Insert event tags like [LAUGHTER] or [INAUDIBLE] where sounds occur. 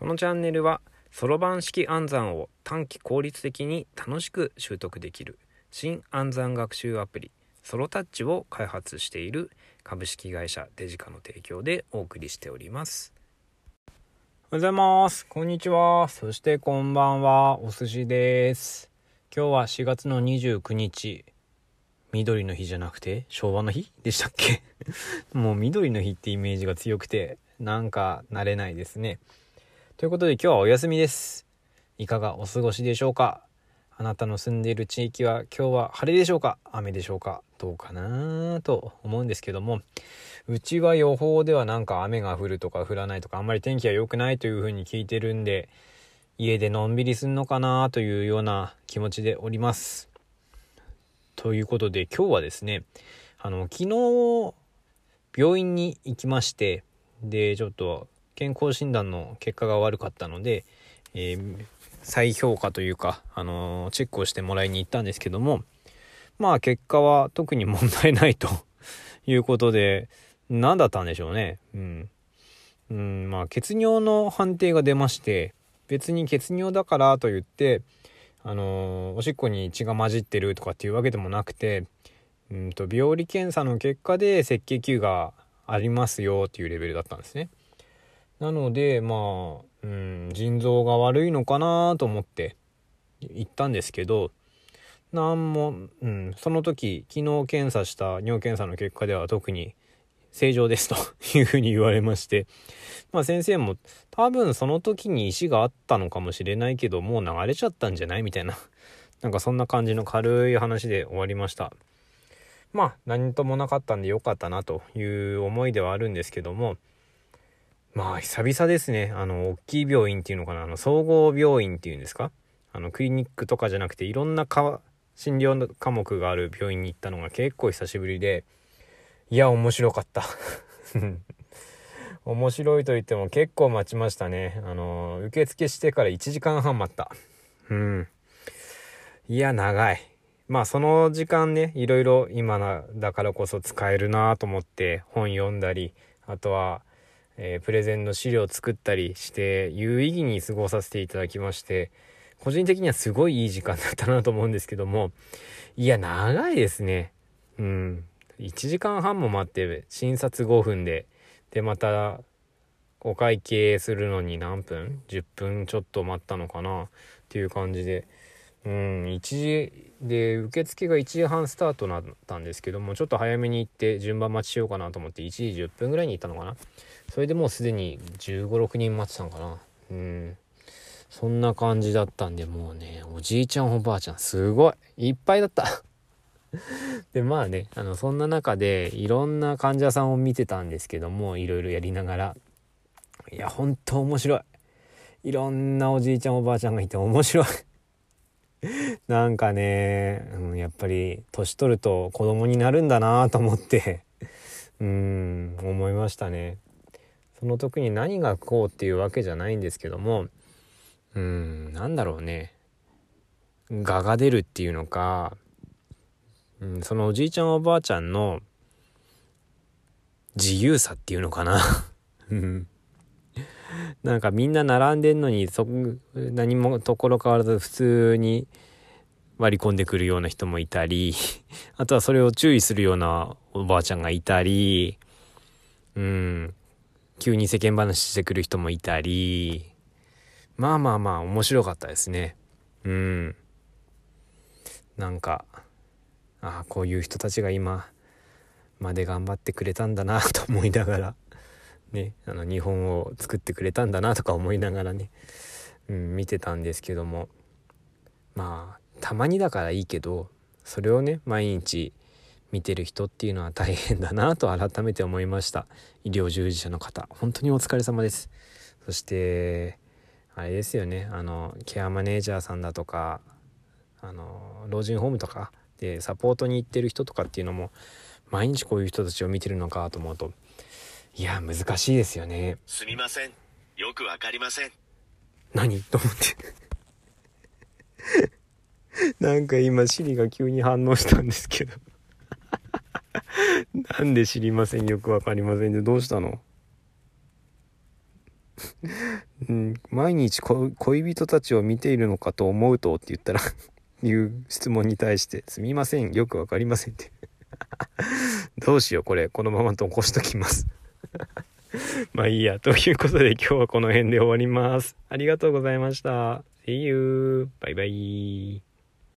このチャンネルはそろばん式暗算を短期効率的に楽しく習得できる新暗算学習アプリソロタッチを開発している株式会社デジカの提供でお送りしております。おはようございます。こんにちは。そしてこんばんは。お寿司です。今日は4月の29日。緑の日じゃなくて昭和の日でしたっけ？[LAUGHS] もう緑の日ってイメージが強くてなんか慣れないですね。ということで今日はお休みです。いかがお過ごしでしょうか？あなたの住んでいる地域は今日は晴れでしょうか？雨でしょうか？どうかなと思うんですけども。うちは予報ではなんか雨が降るとか降らないとかあんまり天気は良くないというふうに聞いてるんで家でのんびりすんのかなというような気持ちでおります。ということで今日はですねあの昨日病院に行きましてでちょっと健康診断の結果が悪かったので、えー、再評価というか、あのー、チェックをしてもらいに行ったんですけどもまあ結果は特に問題ないと [LAUGHS] いうことで何だったんでしょうねうん、うん、まあ血尿の判定が出まして別に血尿だからと言ってあのー、おしっこに血が混じってるとかっていうわけでもなくてうんと病理検査の結果で赤血球がありますよっていうレベルだったんですね。なのでまあ、うん、腎臓が悪いのかなと思って行ったんですけど何も、うん、その時昨日検査した尿検査の結果では特に正常ですと [LAUGHS] いうふうに言われまして、まあ先生も多分その時に石があったのかもしれないけどもう流れちゃったんじゃないみたいな、[LAUGHS] なんかそんな感じの軽い話で終わりました。まあ何ともなかったんでよかったなという思いではあるんですけども、まあ久々ですね。あの、大きい病院っていうのかな。あの、総合病院っていうんですか？あの、クリニックとかじゃなくていろんなか診療の科目がある病院に行ったのが結構久しぶりで、いや、面白かった。[LAUGHS] 面白いと言っても結構待ちましたね。あの、受付してから1時間半待った。うん。いや、長い。まあその時間ね、いろいろ今だからこそ使えるなと思って本読んだり、あとはえー、プレゼンの資料を作ったりして有意義に過ごさせていただきまして個人的にはすごいいい時間だったなと思うんですけどもいや長いですね。うん。1時間半も待って診察5分で。でまたお会計するのに何分 ?10 分ちょっと待ったのかな？っていう感じで。うん。1時で受付が1時半スタートだったんですけどもちょっと早めに行って順番待ちしようかなと思って1時10分ぐらいに行ったのかな？それでもうすでに1 5 6人待ってたのかな。うん。そんな感じだったんでもうねおじいちゃんおばあちゃんすごい。いっぱいだった。[LAUGHS] でまあねあのそんな中でいろんな患者さんを見てたんですけどもいろいろやりながら。いやほんと面白い。いろんなおじいちゃんおばあちゃんがいて面白い。[LAUGHS] なんかね、うん、やっぱり年取ると子供になるんだなと思って。うん思いましたね。その時に何がこうっていうわけじゃないんですけどもうんなんだろうね。我が出るっていうのか、うん、そのおじいちゃんおばあちゃんの自由さっていうのかな。なんかみんな並んでんのにそ何もところ変わらず普通に割り込んでくるような人もいたりあとはそれを注意するようなおばあちゃんがいたりうん。急に世間話してくる人もいたり、まあまあまあ面白かったですね。うん。なんか、ああ、こういう人たちが今まで頑張ってくれたんだな [LAUGHS] と思いながら、ね、あの日本を作ってくれたんだなとか思いながらね、うん、見てたんですけども、まあ、たまにだからいいけど、それをね、毎日見てる人っていうのは大変だなと改めて思いました。医療従事者の方本当にお疲れ様です。そしてあれですよね。あのケアマネージャーさんだとかあの老人ホームとかでサポートに行ってる人とかっていうのも毎日こういう人たちを見てるのかと思うといや難しいですよね。すみません。よくわかりません。何？と思って。[LAUGHS] なんか今シリが急に反応したんですけどなんで知りません？よくわかりません。でどうしたの？うん、毎日恋人たちを見ているのかと思うとって言ったらいう質問に対してすみません。よくわかりませんって。どうしようこれ。このままとこしときます。まあいいや。ということで今日はこの辺で終わります。ありがとうございました。See you! バイバイ。